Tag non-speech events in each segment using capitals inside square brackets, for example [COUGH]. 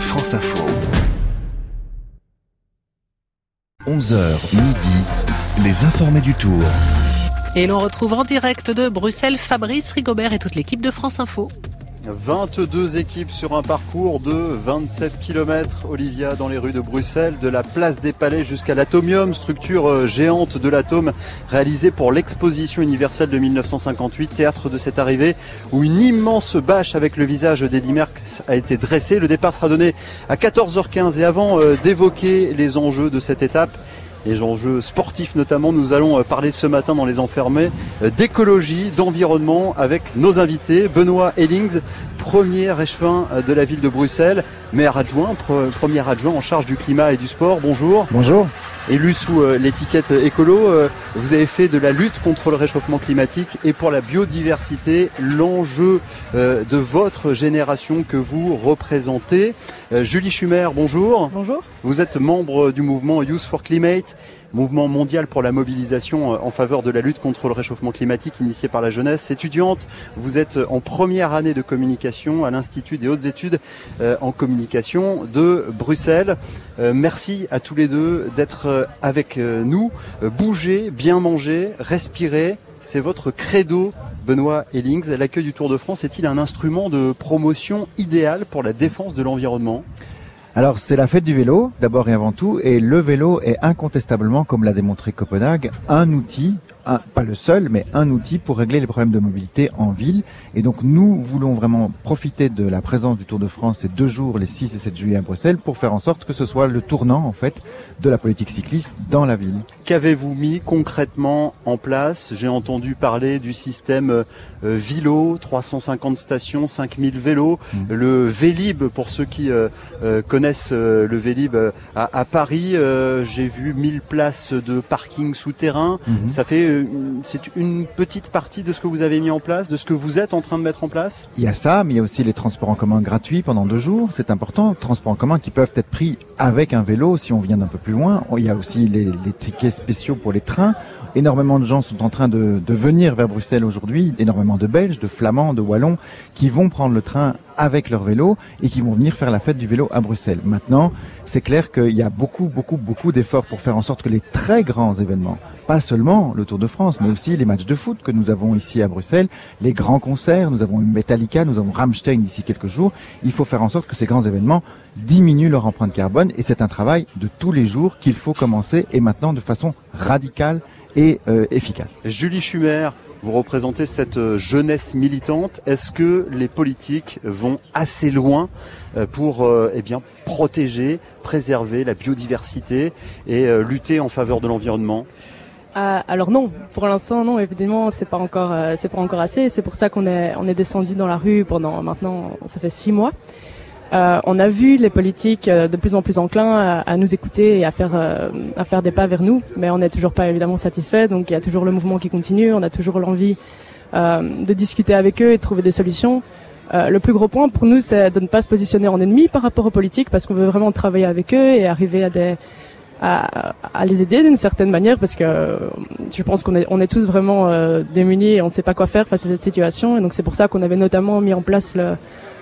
France Info. 11h midi, les informés du Tour. Et l'on retrouve en direct de Bruxelles Fabrice Rigobert et toute l'équipe de France Info. 22 équipes sur un parcours de 27 km, Olivia, dans les rues de Bruxelles, de la place des Palais jusqu'à l'Atomium, structure euh, géante de l'atome réalisée pour l'exposition universelle de 1958, théâtre de cette arrivée, où une immense bâche avec le visage d'Eddie Merckx a été dressée. Le départ sera donné à 14h15 et avant euh, d'évoquer les enjeux de cette étape, les enjeux sportifs notamment. Nous allons euh, parler ce matin dans les enfermés d'écologie, d'environnement avec nos invités. Benoît Ellings, premier échevin de la ville de Bruxelles, maire adjoint, premier adjoint en charge du climat et du sport. Bonjour. Bonjour. Élu sous euh, l'étiquette écolo, euh, vous avez fait de la lutte contre le réchauffement climatique et pour la biodiversité l'enjeu de votre génération que vous représentez. Julie Schumer, bonjour. Bonjour. Vous êtes membre du mouvement Youth for Climate mouvement mondial pour la mobilisation euh, en faveur de la lutte contre le réchauffement climatique initié par la jeunesse. Étudiante, vous êtes en première année de communication à l'Institut des hautes études euh, en communication de Bruxelles. Euh, merci à tous les deux d'être avec nous. Bouger, bien manger, respirer, c'est votre credo, Benoît Ellings. L'accueil du Tour de France est-il un instrument de promotion idéal pour la défense de l'environnement? Alors c'est la fête du vélo, d'abord et avant tout, et le vélo est incontestablement, comme l'a démontré Copenhague, un outil pas le seul, mais un outil pour régler les problèmes de mobilité en ville. Et donc nous voulons vraiment profiter de la présence du Tour de France ces deux jours, les 6 et 7 juillet à Bruxelles, pour faire en sorte que ce soit le tournant en fait de la politique cycliste dans la ville. Qu'avez-vous mis concrètement en place? J'ai entendu parler du système euh, Vilo, 350 stations, 5000 vélos, mmh. le Vélib pour ceux qui euh, euh, connaissent le Vélib à, Paris. J'ai vu 1000 places de parking souterrain. Mmh. Ça fait c'est une petite partie de ce que vous avez mis en place, de ce que vous êtes en train de mettre en place? Il y a ça, mais il y a aussi les transports en commun gratuits pendant deux jours. C'est important. Transports en commun qui peuvent être pris avec un vélo si on vient d'un peu plus loin. Il y a aussi les, les tickets spéciaux pour les trains. Énormément de gens sont en train de, de venir vers Bruxelles aujourd'hui, énormément de Belges, de Flamands, de Wallons, qui vont prendre le train avec leur vélo et qui vont venir faire la fête du vélo à Bruxelles. Maintenant, c'est clair qu'il y a beaucoup, beaucoup, beaucoup d'efforts pour faire en sorte que les très grands événements, pas seulement le Tour de France, mais aussi les matchs de foot que nous avons ici à Bruxelles, les grands concerts, nous avons Metallica, nous avons Rammstein d'ici quelques jours, il faut faire en sorte que ces grands événements diminuent leur empreinte carbone et c'est un travail de tous les jours qu'il faut commencer et maintenant de façon radicale et euh, efficace. Julie Schumer, vous représentez cette euh, jeunesse militante. Est-ce que les politiques vont assez loin euh, pour eh bien protéger, préserver la biodiversité et lutter en faveur de l'environnement? Alors non, pour l'instant non, évidemment c'est pas encore c'est pas encore assez. C'est pour ça qu'on est on est descendu dans la rue pendant maintenant ça fait six mois euh, on a vu les politiques euh, de plus en plus enclins à, nous écouter et à faire, euh, à faire des pas vers nous, mais on n'est toujours pas évidemment satisfait. Donc il y a toujours le mouvement qui continue, on a toujours l'envie de discuter avec eux et de trouver des solutions. le plus gros point pour nous, c'est de ne pas se positionner en ennemi par rapport aux politiques, parce qu'on veut vraiment travailler avec eux et arriver à des à, à les aider d'une certaine manière, parce que je pense qu'on est, on est tous vraiment démunis et on ne sait pas quoi faire face à cette situation. Et donc c'est pour ça qu'on avait notamment mis en place le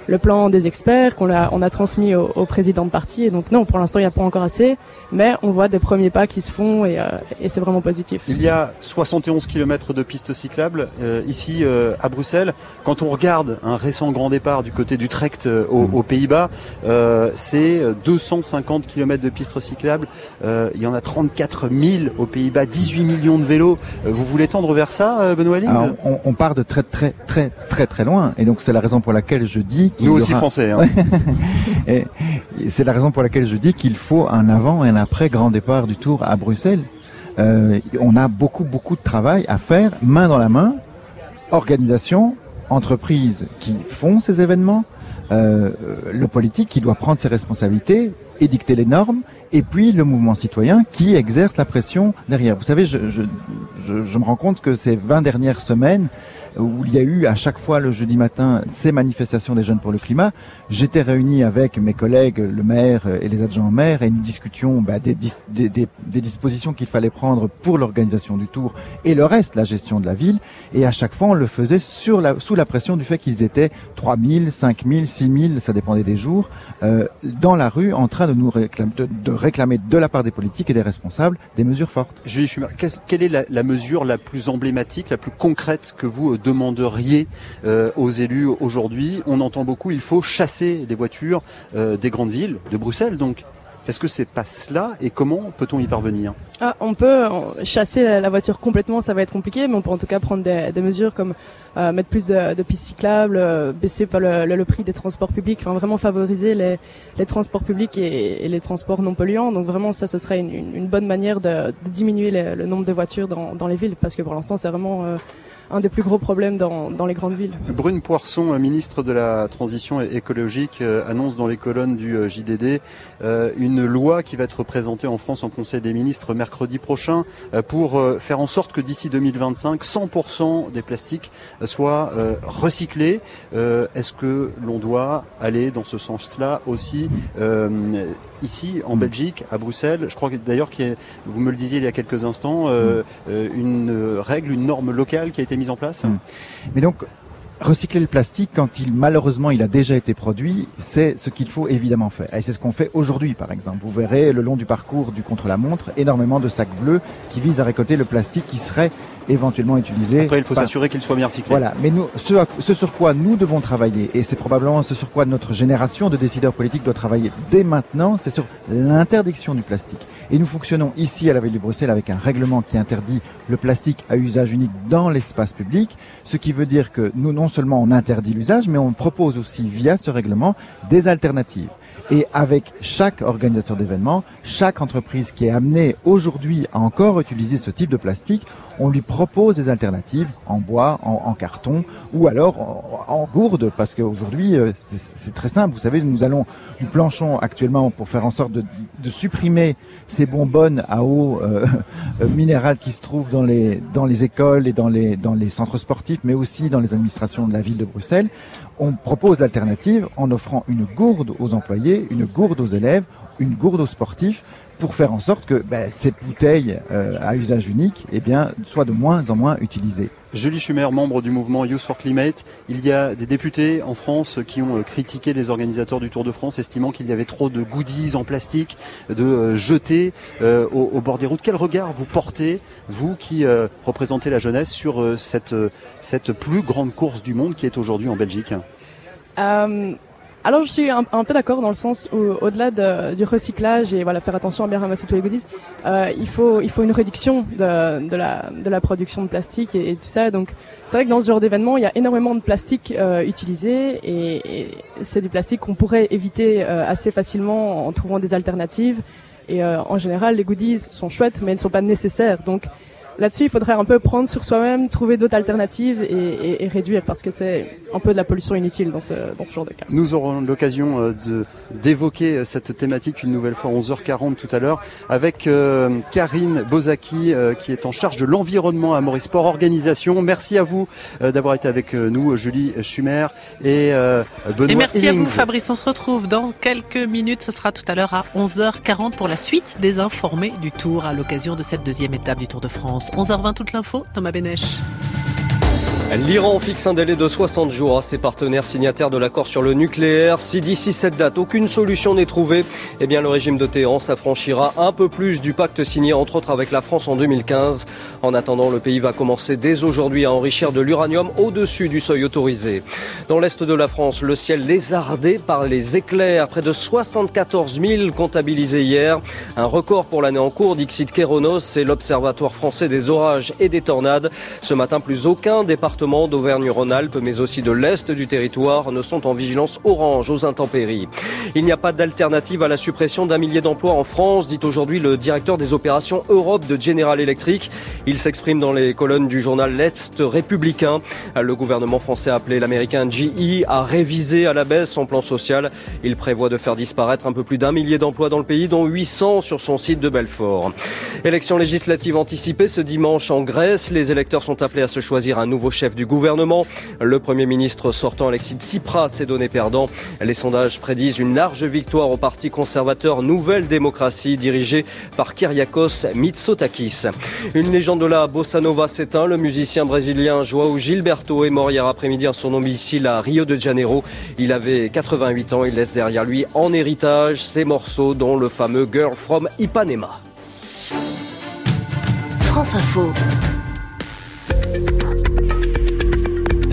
le plan des experts qu'on a, on a transmis au, au, président de parti. Et donc non, pour l'instant, il n'y a pas encore assez, mais on voit des premiers pas qui se font et, euh, et c'est vraiment positif. Il y a 71 km de pistes cyclables euh, ici euh, à Bruxelles. Quand on regarde un récent grand départ du côté d'Utrecht euh, mmh. aux, Pays-Bas, c'est 250 km de pistes cyclables. il y en a 34 000 aux Pays-Bas, 18 millions de vélos. vous voulez tendre vers ça, Benoît on, on part de très très très très très loin, et donc c'est la raison pour laquelle je dis nous aussi français. Hein. [LAUGHS] c'est la raison pour laquelle je dis qu'il faut un avant et un après grand départ du Tour à Bruxelles. Euh, on a beaucoup beaucoup de travail à faire, main dans la main, organisation, entreprises qui font ces événements, euh, le politique qui doit prendre ses responsabilités, édicter les normes, et puis le mouvement citoyen qui exerce la pression derrière. Vous savez, je, je, je, je me rends compte que ces 20 dernières semaines, où il y a eu à chaque fois le jeudi matin ces manifestations des jeunes pour le climat. J'étais réuni avec mes collègues, le maire et les adjoints maires, et nous discutions bah, des, des, des, des, dispositions qu'il fallait prendre pour l'organisation du tour et le reste, la gestion de la ville. Et à chaque fois, on le faisait sur la, sous la pression du fait qu'ils étaient 3000, 5000, 6000, ça dépendait des jours, euh, dans la rue en train de nous réclamer de, de, réclamer de la part des politiques et des responsables des mesures fortes. Julie Schumer, quelle est la, la, mesure la plus emblématique, la plus concrète que vous euh, demanderiez euh, aux élus aujourd'hui On entend beaucoup, il faut chasser les voitures euh, des grandes villes, de Bruxelles donc. Est-ce que c'est pas cela et comment peut-on y parvenir? Ah, On peut chasser la voiture complètement, ça va être compliqué, mais on peut en tout cas prendre des, mesures comme euh, mettre plus de, pistes cyclables, euh, baisser le, prix des transports publics, vraiment favoriser les, transports publics et, les transports non polluants. Donc vraiment ça, ce serait une, bonne manière de, diminuer le, nombre de voitures dans, les villes, parce que pour l'instant c'est vraiment euh, un des plus gros problèmes dans, dans, les grandes villes. Brune Poisson, ministre de la Transition écologique, euh, annonce dans les colonnes du euh, JDD euh, une loi qui va être présentée en France en Conseil des ministres mercredi prochain pour faire en sorte que d'ici 2025, 100% des plastiques soient recyclés. Est-ce que l'on doit aller dans ce sens-là aussi ici en Belgique, à Bruxelles. Je crois d'ailleurs a, vous me le disiez il y a quelques instants, euh, une règle, une norme locale qui a été mise en place. Mais donc, recycler le plastique quand il malheureusement il a déjà été produit, c'est ce qu'il faut évidemment faire. Et c'est ce qu'on fait aujourd'hui par exemple. Vous verrez le long du parcours du contre-la-montre énormément de sacs bleus qui visent à récolter le plastique qui serait éventuellement utilisé. Après il faut s'assurer qu'il soit bien recyclé. Voilà, mais nous ce, ce sur quoi nous devons travailler et c'est probablement ce sur quoi notre génération de décideurs politiques doit travailler dès maintenant, c'est sur l'interdiction du plastique. Et nous fonctionnons ici à la ville de Bruxelles avec un règlement qui interdit le plastique à usage unique dans l'espace public, ce qui veut dire que nous non seulement on interdit l'usage, mais on propose aussi via ce règlement des alternatives. Et avec chaque organisateur d'événements, chaque entreprise qui est amenée aujourd'hui à encore utiliser ce type de plastique, on lui propose des alternatives en bois, en, carton ou alors en, gourde, parce qu'aujourd'hui euh, c'est très simple. Vous savez, nous allons, nous planchons actuellement pour faire en sorte de, supprimer ces bonbonnes à eau euh, minérale qui se trouvent dans les dans les écoles et dans les dans les centres sportifs, mais aussi dans les administrations de la ville de Bruxelles. On propose l'alternative en offrant une gourde aux employés, une gourde aux élèves, une gourde aux sportifs pour faire en sorte que ben, ces bouteilles euh, à usage unique eh bien, soient de moins en moins utilisées. Julie Schumer, membre du mouvement Youth for Climate, il y a des députés en France qui ont critiqué les organisateurs du Tour de France, estimant qu'il y avait trop de goodies en plastique, de euh, jetés euh, au, au, bord des routes. Quel regard vous portez, vous qui euh, représentez la jeunesse, sur euh, cette, cette plus grande course du monde qui est aujourd'hui en Belgique? Alors je suis un, peu d'accord dans le sens où au-delà de, du recyclage et voilà faire attention à bien ramasser tous les goodies, euh, il faut il faut une réduction de, de, la de la production de plastique et, et tout ça. Donc c'est vrai que dans ce genre d'événement il y a énormément de plastique euh, utilisé et, et c'est du plastique qu'on pourrait éviter euh, assez facilement en trouvant des alternatives. Et euh, en général les goodies sont chouettes mais elles ne sont pas nécessaires. Donc là-dessus, il faudrait un peu prendre sur soi-même, trouver d'autres alternatives et, et, et, réduire parce que c'est un peu de la pollution inutile dans ce, dans ce genre de cas. Nous aurons l'occasion euh, de d'évoquer cette thématique une nouvelle fois 11h40 tout à l'heure avec euh, Karine Bozaki euh, qui est en charge de l'environnement à Maurice Sport Organisation. Merci à vous euh, d'avoir été avec nous, Julie Schumer et Benoît. Et merci à vous, Fabrice. On se retrouve dans quelques minutes. Ce sera tout à l'heure à 11h40 pour la suite des informés du Tour à l'occasion de cette deuxième étape du Tour de France. 11h20 toute l'info, Thomas Bénèche. L'Iran fixe un délai de 60 jours à ses partenaires signataires de l'accord sur le nucléaire. Si d'ici cette date, aucune solution n'est trouvée, eh bien le régime de Téhéran s'affranchira un peu plus du pacte signé entre autres avec la France en 2015. En attendant, le pays va commencer dès aujourd'hui à enrichir de l'uranium au-dessus du seuil autorisé. Dans l'est de la France, le ciel lézardé par les éclairs, près de 74 000 comptabilisés hier. Un record pour l'année en cours, Dixit Kéronos, c'est l'Observatoire français des orages et des tornades. Ce matin, plus aucun département d'Auvergne-Rhône-Alpes, mais aussi de l'Est du territoire, ne sont en vigilance orange aux intempéries. Il n'y a pas d'alternative à la suppression d'un millier d'emplois en France, dit aujourd'hui le directeur des opérations Europe de General Electric. Il s'exprime dans les colonnes du journal L'Est républicain. Le gouvernement français a appelé l'américain GE à réviser à la baisse son plan social. Il prévoit de faire disparaître un peu plus d'un millier d'emplois dans le pays, dont 800 sur son site de Belfort. Élection législative anticipée ce dimanche en Grèce. Les électeurs sont appelés à se choisir un nouveau chef chef du gouvernement. Le Premier ministre sortant Alexis Tsipras s'est donné perdant. Les sondages prédisent une large victoire au Parti conservateur Nouvelle Démocratie dirigé par Kyriakos Mitsotakis. Une légende de la bossa nova s'éteint. Le musicien brésilien Joao Gilberto est mort hier après-midi à son domicile à Rio de Janeiro. Il avait 88 ans. Il laisse derrière lui en héritage ses morceaux dont le fameux Girl from Ipanema. France Info.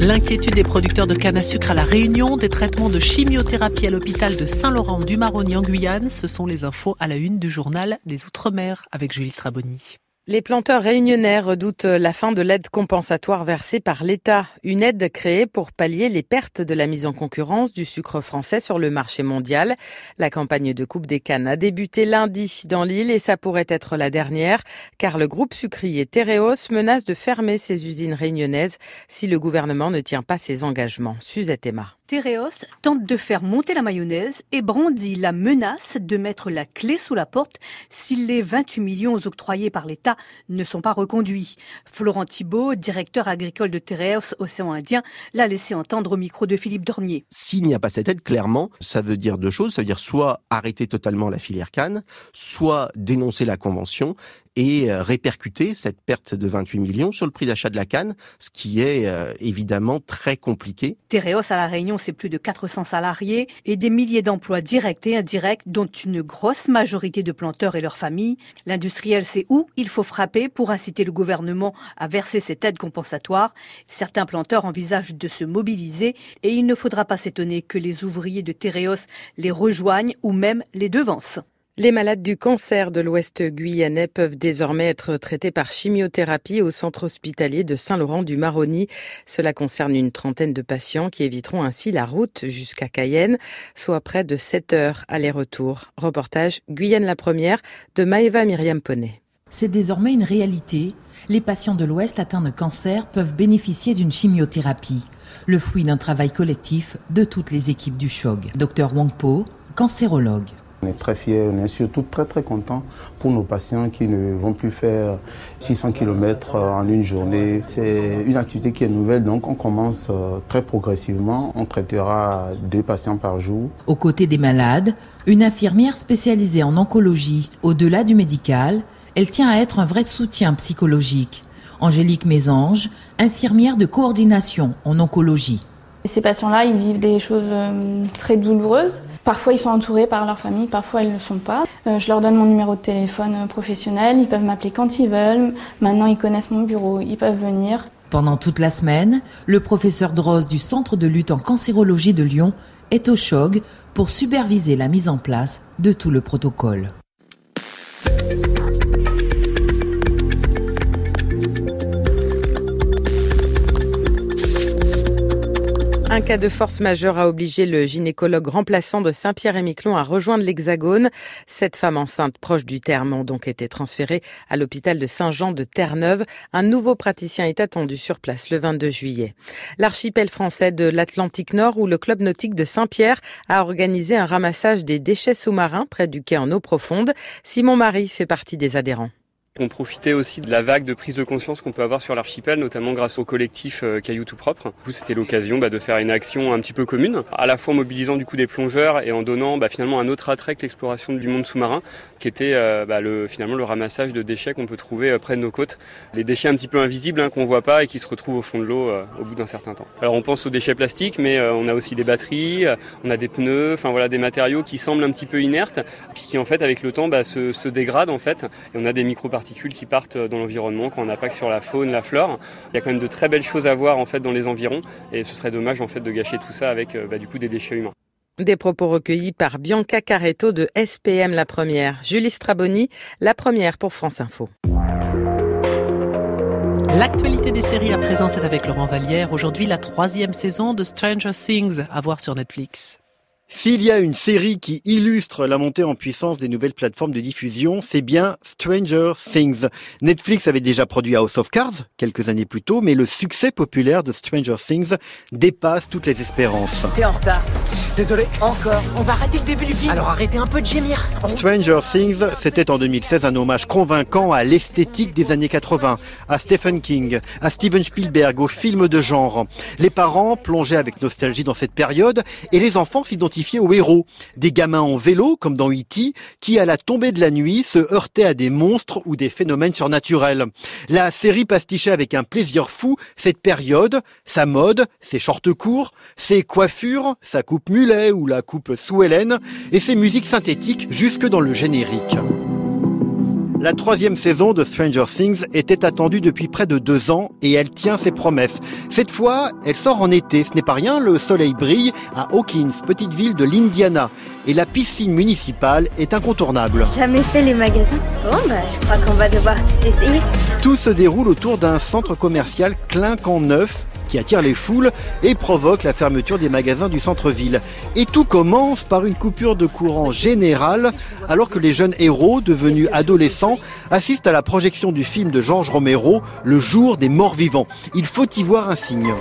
L'inquiétude des producteurs de canne à sucre à la Réunion, des traitements de chimiothérapie à l'hôpital de Saint-Laurent-du-Maroni en Guyane, ce sont les infos à la une du journal des Outre-mer avec Julie Straboni. Les planteurs réunionnais redoutent la fin de l'aide compensatoire versée par l'État, une aide créée pour pallier les pertes de la mise en concurrence du sucre français sur le marché mondial. La campagne de coupe des cannes a débuté lundi dans l'île et ça pourrait être la dernière, car le groupe sucrier Tereos menace de fermer ses usines réunionnaises si le gouvernement ne tient pas ses engagements. Suzette Emma. Tereos tente de faire monter la mayonnaise et brandit la menace de mettre la clé sous la porte si les 28 millions octroyés par l'État ne sont pas reconduits. Florent Thibault, directeur agricole de Tereos Océan Indien, l'a laissé entendre au micro de Philippe Dornier. S'il n'y a pas cette aide, clairement, ça veut dire deux choses. Ça veut dire soit arrêter totalement la filière canne, soit dénoncer la convention et euh, répercuter cette perte de 28 millions sur le prix d'achat de la canne, ce qui est euh, évidemment très compliqué. Tereos à la Réunion, c'est plus de 400 salariés et des milliers d'emplois directs et indirects, dont une grosse majorité de planteurs et leurs familles. L'industriel sait où il faut frapper pour inciter le gouvernement à verser cette aide compensatoire. Certains planteurs envisagent de se mobiliser et il ne faudra pas s'étonner que les ouvriers de Tereos les rejoignent ou même les devancent. Les malades du cancer de l'Ouest guyanais peuvent désormais être traités par chimiothérapie au centre hospitalier de Saint-Laurent-du-Maroni. Cela concerne une trentaine de patients qui éviteront ainsi la route jusqu'à Cayenne, soit près de 7 heures aller-retour. Reportage Guyane la première de Maëva Myriam Poney. C'est désormais une réalité. Les patients de l'Ouest atteints de cancer peuvent bénéficier d'une chimiothérapie, le fruit d'un travail collectif de toutes les équipes du CHOG. Docteur Wangpo, cancérologue. On est très fiers, on est surtout très très contents pour nos patients qui ne vont plus faire 600 km en une journée. C'est une activité qui est nouvelle, donc on commence euh, très progressivement. On traitera deux patients par jour. Aux côtés des malades, une infirmière spécialisée en oncologie. Au-delà du médical, elle tient à être un vrai soutien psychologique. Angélique Mésange, infirmière de coordination en oncologie. Ces patients-là, ils vivent des choses euh, très douloureuses. Parfois, ils sont entourés par leur famille, parfois, ils ne le sont pas. Euh, je leur donne mon numéro de téléphone euh, professionnel, ils peuvent m'appeler quand ils veulent. Maintenant, ils connaissent mon bureau, ils peuvent venir. Pendant toute la semaine, le professeur Droz du Centre de lutte en cancérologie de Lyon est au CHOG pour superviser la mise en place de tout le protocole. Un cas de force majeure a obligé le gynécologue remplaçant de Saint-Pierre-et-Miquelon à rejoindre l'Hexagone. Cette femme enceinte proche du terme ont donc été transférées à l'hôpital de Saint-Jean de Terre-Neuve. Un nouveau praticien est attendu sur place le 22 juillet. L'archipel français de l'Atlantique Nord où le club nautique de Saint-Pierre a organisé un ramassage des déchets sous-marins près du quai en eau profonde. Simon Marie fait partie des adhérents. On profitait aussi de la vague de prise de conscience qu'on peut avoir sur l'archipel, notamment grâce au collectif euh, Caillou tout propre. Du coup, c'était l'occasion bah, de faire une action un petit peu commune, à la fois en mobilisant du coup des plongeurs et en donnant bah, finalement un autre attrait que l'exploration du monde sous-marin, qui était euh, bah, le, finalement le ramassage de déchets qu'on peut trouver euh, près de nos côtes. Les déchets un petit peu invisibles hein, qu'on voit pas et qui se retrouvent au fond de l'eau au bout d'un certain temps. Alors on pense aux déchets plastiques, mais on a aussi des batteries, on a des pneus, enfin voilà des matériaux qui semblent un petit peu inertes, puis qui en fait avec le temps se, dégradent en fait, et on a des qui partent dans l'environnement, quand on impacte sur la faune, la flore. Il y a quand même de très belles choses à voir en fait dans les environs et ce serait dommage en fait de gâcher tout ça avec bah, du coup des déchets humains. Des propos recueillis par Bianca Caretto de SPM La Première. Julie Straboni, La Première pour France Info. L'actualité des séries à présent, c'est avec Laurent Vallière. Aujourd'hui, la troisième saison de Stranger Things à voir sur Netflix. S'il y a une série qui illustre la montée en puissance des nouvelles plateformes de diffusion, c'est bien Stranger Things. Netflix avait déjà produit House of Cards quelques années plus tôt, mais le succès populaire de Stranger Things dépasse toutes les espérances. T'es en retard. Désolé, encore. On va arrêter le début du film. Alors arrêtez un peu de gémir. Stranger Things, c'était en 2016 un hommage convaincant à l'esthétique des années 80, à Stephen King, à Steven Spielberg, aux films de genre. Les parents plongeaient avec nostalgie dans cette période et les enfants aux héros. Des gamins en vélo, comme dans E.T., qui à la tombée de la nuit se heurtaient à des monstres ou des phénomènes surnaturels. La série pastichait avec un plaisir fou cette période, sa mode, ses shorts courts, ses coiffures, sa coupe mulet ou la coupe sous et ses musiques synthétiques jusque dans le générique. La troisième saison de Stranger Things était attendue depuis près de deux ans et elle tient ses promesses. Cette fois, elle sort en été. Ce n'est pas rien, le soleil brille à Hawkins, petite ville de l'Indiana. Et la piscine municipale est incontournable. Jamais fait les magasins Bon, bah, je crois qu'on va devoir tout essayer. Tout se déroule autour d'un centre commercial clinquant neuf qui attire les foules et provoque la fermeture des magasins du centre-ville. Et tout commence par une coupure de courant générale alors que les jeunes héros, devenus adolescents, assistent à la projection du film de Georges Romero, Le jour des morts vivants. Il faut y voir un signe.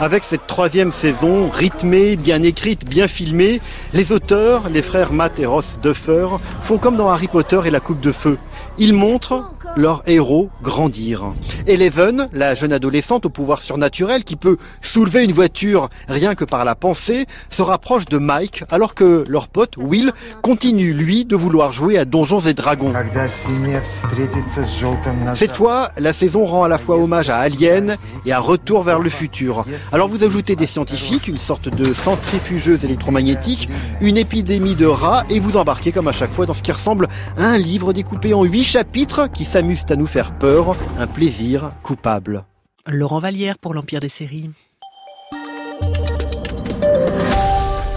Avec cette troisième saison, rythmée, bien écrite, bien filmée, les auteurs, les frères Matt et Ross Duffer, font comme dans Harry Potter et la Coupe de Feu. Ils montrent leur héros grandir. Eleven, la jeune adolescente au pouvoir surnaturel qui peut soulever une voiture rien que par la pensée, se rapproche de Mike alors que leur pote Will continue lui de vouloir jouer à Donjons et Dragons. Cette fois, la saison rend à la fois hommage à Alien et à Retour vers le futur. Alors vous ajoutez des scientifiques, une sorte de centrifugeuse électromagnétique, une épidémie de rats et vous embarquez comme à chaque fois dans ce qui ressemble à un livre découpé en huit chapitres qui s'amusent à nous faire peur, un plaisir coupable. Laurent Vallière pour l'Empire des séries.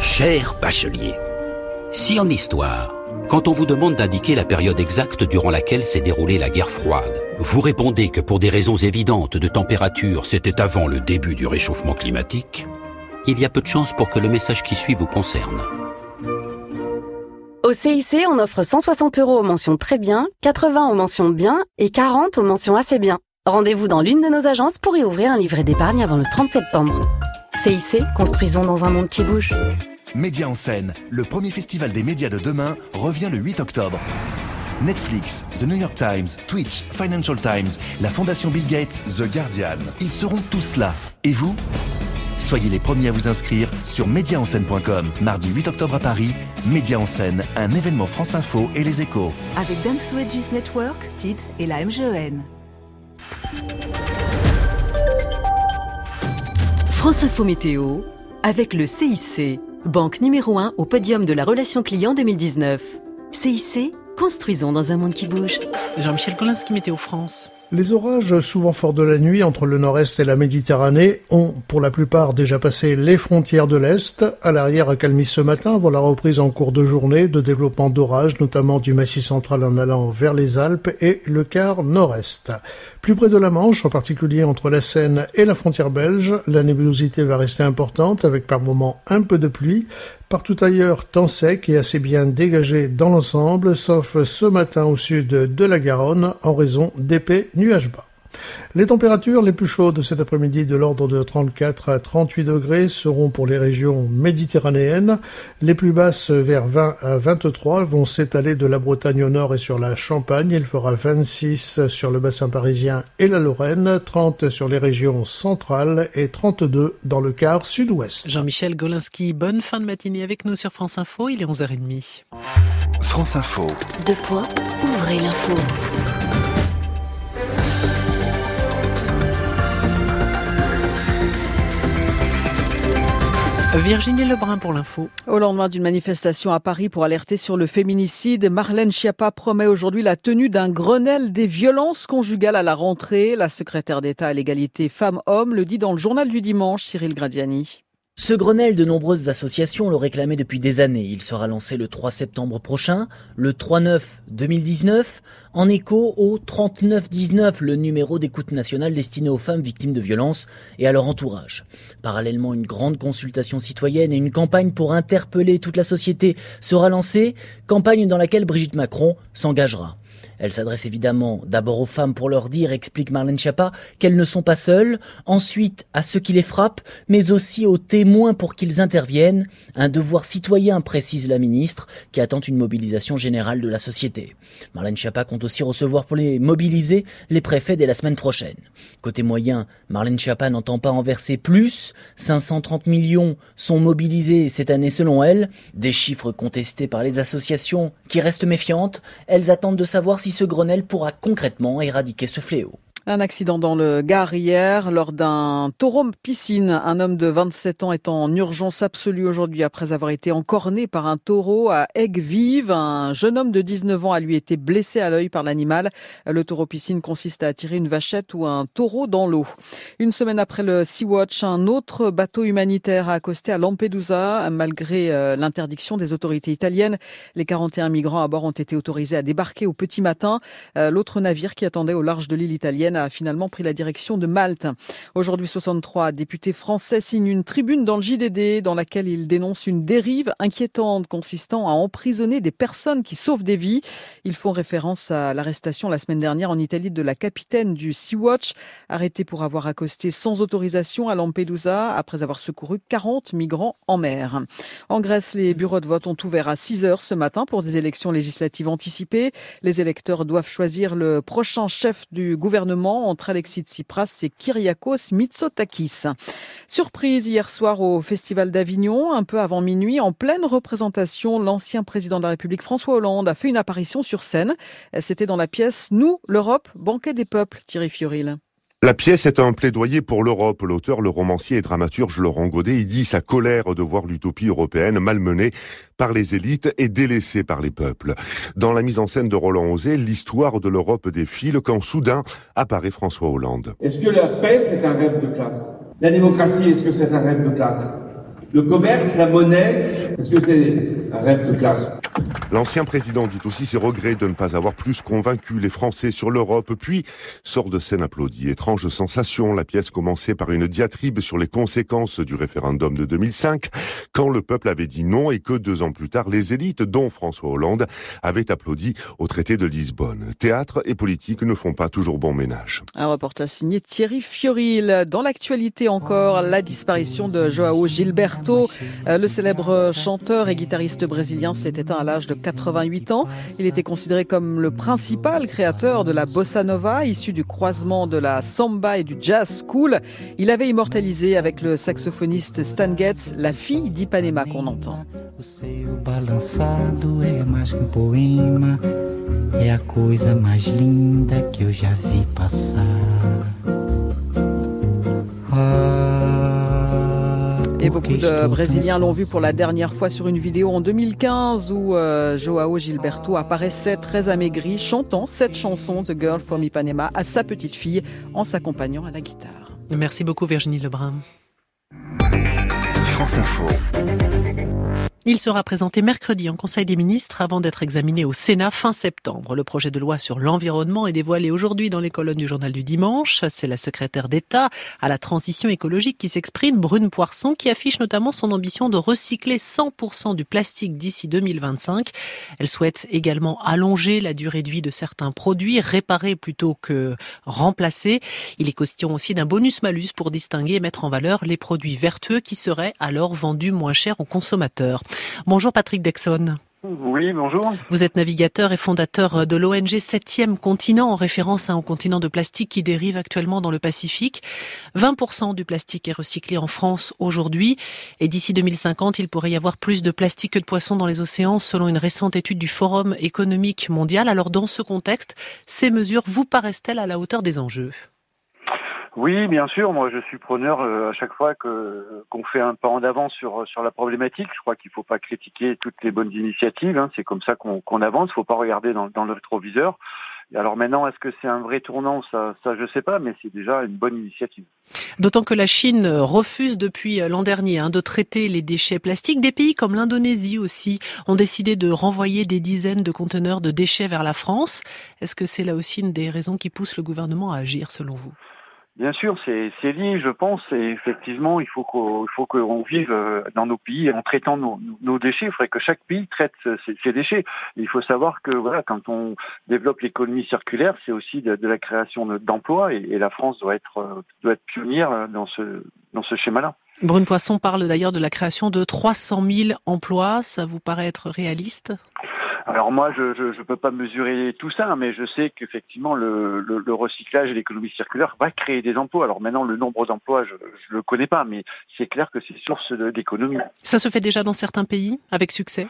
Cher bachelier, si en histoire, quand on vous demande d'indiquer la période exacte durant laquelle s'est déroulée la guerre froide, vous répondez que pour des raisons évidentes de température, c'était avant le début du réchauffement climatique, il y a peu de chances pour que le message qui suit vous concerne. Au CIC, on offre 160 euros aux mentions très bien, 80 aux mentions bien et 40 aux mentions assez bien. Rendez-vous dans l'une de nos agences pour y ouvrir un livret d'épargne avant le 30 septembre. CIC, construisons dans un monde qui bouge. Média en scène, le premier festival des médias de demain, revient le 8 octobre. Netflix, The New York Times, Twitch, Financial Times, la Fondation Bill Gates, The Guardian, ils seront tous là. Et vous? Soyez les premiers à vous inscrire sur médiaenscène.com. Mardi 8 octobre à Paris, Média en scène, un événement France Info et les échos. Avec Dance Wedges Network, TITS et la MGEN. France Info Météo, avec le CIC, banque numéro 1 au podium de la relation client 2019. CIC, construisons dans un monde qui bouge. Jean-Michel Kolinski, Météo France. Les orages, souvent forts de la nuit entre le nord-est et la Méditerranée, ont pour la plupart déjà passé les frontières de l'Est. À l'arrière, accalmie ce matin avant la reprise en cours de journée de développement d'orages, notamment du Massif central en allant vers les Alpes et le quart nord-est. Plus près de la Manche, en particulier entre la Seine et la frontière belge, la nébulosité va rester importante avec par moments un peu de pluie. Partout ailleurs, temps sec et assez bien dégagé dans l'ensemble, sauf ce matin au sud de la Garonne en raison d'épais nuages bas. Les températures les plus chaudes cet après-midi de l'ordre de 34 à 38 degrés seront pour les régions méditerranéennes. Les plus basses vers 20 à 23 vont s'étaler de la Bretagne au nord et sur la Champagne. Il fera 26 sur le bassin parisien et la Lorraine, 30 sur les régions centrales et 32 dans le quart sud-ouest. Jean-Michel Golinski, bonne fin de matinée avec nous sur France Info. Il est 11h30. France Info. Deux points, ouvrez l'info. Virginie Lebrun pour l'info. Au lendemain d'une manifestation à Paris pour alerter sur le féminicide, Marlène Schiappa promet aujourd'hui la tenue d'un Grenelle des violences conjugales à la rentrée. La secrétaire d'État à l'égalité femmes-hommes le dit dans le journal du dimanche, Cyril Gradiani. Ce Grenelle, de nombreuses associations le réclamaient depuis des années. Il sera lancé le 3 septembre prochain, le 3-9 2019, en écho au 3919, le numéro d'écoute nationale destiné aux femmes victimes de violences et à leur entourage. Parallèlement, une grande consultation citoyenne et une campagne pour interpeller toute la société sera lancée, campagne dans laquelle Brigitte Macron s'engagera. Elle s'adresse évidemment d'abord aux femmes pour leur dire, explique Marlène Schiappa, qu'elles ne sont pas seules, ensuite à ceux qui les frappent, mais aussi aux témoins pour qu'ils interviennent. Un devoir citoyen, précise la ministre, qui attend une mobilisation générale de la société. Marlène Schiappa compte aussi recevoir pour les mobiliser les préfets dès la semaine prochaine. Côté moyen, Marlène Schiappa n'entend pas en verser plus. 530 millions sont mobilisés cette année selon elle. Des chiffres contestés par les associations qui restent méfiantes. Elles attendent de savoir si ce Grenelle pourra concrètement éradiquer ce fléau. Un accident dans le Gard hier lors d'un taureau piscine. Un homme de 27 ans est en urgence absolue aujourd'hui après avoir été encorné par un taureau à Aigues-Vives. Un jeune homme de 19 ans a lui été blessé à l'œil par l'animal. Le taureau piscine consiste à attirer une vachette ou un taureau dans l'eau. Une semaine après le Sea-Watch, un autre bateau humanitaire a accosté à Lampedusa. Malgré euh, l'interdiction des autorités italiennes, les 41 migrants à bord ont été autorisés à débarquer au petit matin. Euh, l'autre navire qui attendait au large de l'île italienne a finalement pris la direction de Malte. Aujourd'hui, 63 députés français signent une tribune dans le JDD dans laquelle ils dénoncent une dérive inquiétante consistant à emprisonner des personnes qui sauvent des vies. Ils font référence à l'arrestation la semaine dernière en Italie de la capitaine du Sea-Watch, arrêtée pour avoir accosté sans autorisation à Lampedusa après avoir secouru 40 migrants en mer. En Grèce, les bureaux de vote ont ouvert à 6 heures ce matin pour des élections législatives anticipées. Les électeurs doivent choisir le prochain chef du gouvernement entre Alexis Tsipras et Kyriakos Mitsotakis. Surprise hier soir au Festival d'Avignon, un peu avant minuit, en pleine représentation, l'ancien président de la République François Hollande a fait une apparition sur scène. C'était dans la pièce Nous, l'Europe, banquet des peuples, Thierry Fioril. La pièce est un plaidoyer pour l'Europe. L'auteur, le romancier et dramaturge Laurent Godet, il dit sa colère de voir l'utopie européenne malmenée par les élites et délaissée par les peuples. Dans la mise en scène de Roland Osé, l'histoire de l'Europe défile quand soudain apparaît François Hollande. Est-ce que la paix, c'est un rêve de classe? La démocratie, est-ce que c'est un rêve de classe? Le commerce, la monnaie, est-ce que c'est un rêve de classe? L'ancien président dit aussi ses regrets de ne pas avoir plus convaincu les Français sur l'Europe, puis sort de scène applaudie. Étrange sensation, la pièce commençait par une diatribe sur les conséquences du référendum de 2005, quand le peuple avait dit non et que deux ans plus tard, les élites, dont François Hollande, avaient applaudi au traité de Lisbonne. Théâtre et politique ne font pas toujours bon ménage. Un reportage signé Thierry Fioril. Dans l'actualité encore, la disparition de Joao Gilberto, euh, le célèbre chanteur et guitariste brésilien à l'âge de 88 ans. Il était considéré comme le principal créateur de la bossa nova, issu du croisement de la samba et du jazz cool. Il avait immortalisé avec le saxophoniste Stan Getz la fille d'Ipanema qu'on entend. Et beaucoup de Brésiliens l'ont vu pour la dernière fois sur une vidéo en 2015 où euh, Joao Gilberto apparaissait très amaigri, chantant cette chanson The Girl from Ipanema à sa petite fille en s'accompagnant à la guitare. Merci beaucoup Virginie Lebrun. France Info. Il sera présenté mercredi en Conseil des ministres avant d'être examiné au Sénat fin septembre. Le projet de loi sur l'environnement est dévoilé aujourd'hui dans les colonnes du journal du dimanche. C'est la secrétaire d'État à la transition écologique qui s'exprime, Brune Poisson, qui affiche notamment son ambition de recycler 100% du plastique d'ici 2025. Elle souhaite également allonger la durée de vie de certains produits, réparer plutôt que remplacer. Il est question aussi d'un bonus-malus pour distinguer et mettre en valeur les produits vertueux qui seraient alors vendus moins cher aux consommateurs. Bonjour Patrick Dexon. Oui, bonjour. Vous êtes navigateur et fondateur de l'ONG 7e continent, en référence à un continent de plastique qui dérive actuellement dans le Pacifique. 20% du plastique est recyclé en France aujourd'hui. Et d'ici 2050, il pourrait y avoir plus de plastique que de poissons dans les océans, selon une récente étude du Forum économique mondial. Alors, dans ce contexte, ces mesures vous paraissent-elles à la hauteur des enjeux? Oui, bien sûr. Moi, je suis preneur euh, à chaque fois que qu'on fait un pas en avant sur sur la problématique. Je crois qu'il ne faut pas critiquer toutes les bonnes initiatives. Hein. C'est comme ça qu'on avance. Il ne faut pas regarder dans, dans le rétroviseur. alors maintenant, est-ce que c'est un vrai tournant? Ça, ça je sais pas, mais c'est déjà une bonne initiative. D'autant que la Chine refuse depuis l'an dernier hein, de traiter les déchets plastiques. Des pays comme l'Indonésie aussi ont décidé de renvoyer des dizaines de conteneurs de déchets vers la France. Est-ce que c'est là aussi une des raisons qui pousse le gouvernement à agir, selon vous? Bien sûr, c'est lié, je pense, et effectivement, il faut qu'on faut qu'on vive euh, dans nos pays en traitant nos, déchets. Il faudrait que chaque pays traite ses, ses déchets. il faut savoir que voilà, quand on développe l'économie circulaire, c'est aussi de, la création d'emplois, et, la France doit être euh, doit être pionnière euh, dans ce dans ce schéma-là. Brune Poisson parle d'ailleurs de la création de 300 000 emplois. Ça vous paraît être réaliste? Alors moi, je ne peux pas mesurer tout ça, mais je sais qu'effectivement, le, le, recyclage et l'économie circulaire va créer des emplois. Alors maintenant, le nombre d'emplois, je ne le connais pas, mais c'est clair que c'est source d'économie. Ça se fait déjà dans certains pays, avec succès?